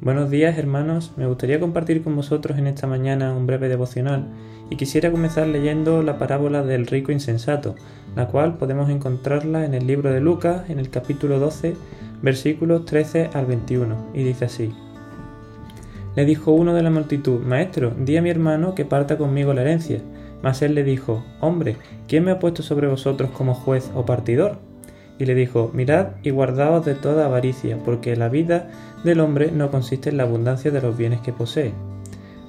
Buenos días hermanos, me gustaría compartir con vosotros en esta mañana un breve devocional y quisiera comenzar leyendo la parábola del rico insensato, la cual podemos encontrarla en el libro de Lucas en el capítulo 12 versículos 13 al 21 y dice así. Le dijo uno de la multitud, Maestro, di a mi hermano que parta conmigo la herencia. Mas él le dijo, Hombre, ¿quién me ha puesto sobre vosotros como juez o partidor? Y le dijo, Mirad y guardaos de toda avaricia, porque la vida del hombre no consiste en la abundancia de los bienes que posee.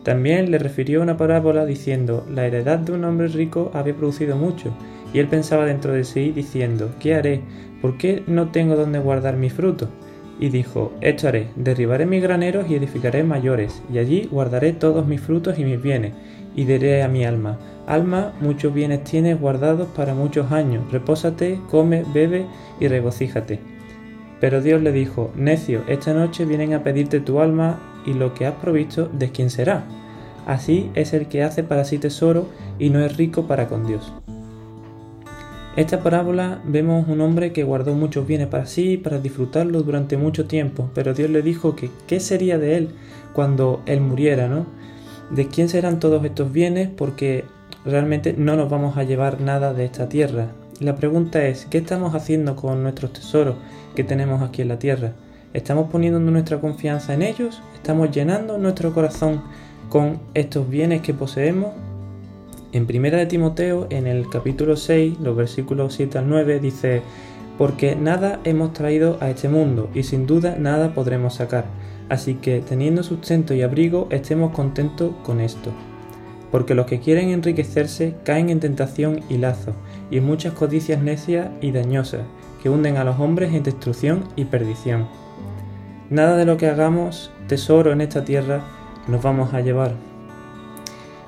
También le refirió una parábola diciendo, La heredad de un hombre rico había producido mucho, y él pensaba dentro de sí diciendo, ¿qué haré? ¿Por qué no tengo donde guardar mi fruto? Y dijo, Esto haré, derribaré mis graneros y edificaré mayores, y allí guardaré todos mis frutos y mis bienes, y diré a mi alma, Alma, muchos bienes tienes guardados para muchos años, repósate, come, bebe y regocíjate. Pero Dios le dijo, Necio, esta noche vienen a pedirte tu alma y lo que has provisto, ¿de quién será? Así es el que hace para sí tesoro y no es rico para con Dios. Esta parábola vemos un hombre que guardó muchos bienes para sí para disfrutarlos durante mucho tiempo, pero Dios le dijo que qué sería de él cuando él muriera, ¿no? ¿De quién serán todos estos bienes? Porque realmente no nos vamos a llevar nada de esta tierra. La pregunta es, ¿qué estamos haciendo con nuestros tesoros que tenemos aquí en la tierra? ¿Estamos poniendo nuestra confianza en ellos? ¿Estamos llenando nuestro corazón con estos bienes que poseemos? En Primera de Timoteo, en el capítulo 6, los versículos 7 al 9, dice, porque nada hemos traído a este mundo y sin duda nada podremos sacar. Así que teniendo sustento y abrigo, estemos contentos con esto porque los que quieren enriquecerse caen en tentación y lazo, y en muchas codicias necias y dañosas, que hunden a los hombres en destrucción y perdición. Nada de lo que hagamos tesoro en esta tierra nos vamos a llevar.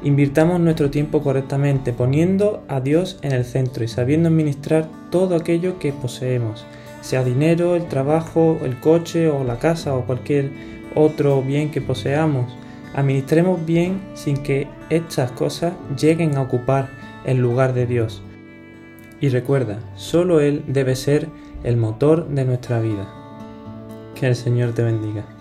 Invirtamos nuestro tiempo correctamente, poniendo a Dios en el centro y sabiendo administrar todo aquello que poseemos, sea dinero, el trabajo, el coche o la casa o cualquier otro bien que poseamos administremos bien sin que estas cosas lleguen a ocupar el lugar de Dios. Y recuerda, solo Él debe ser el motor de nuestra vida. Que el Señor te bendiga.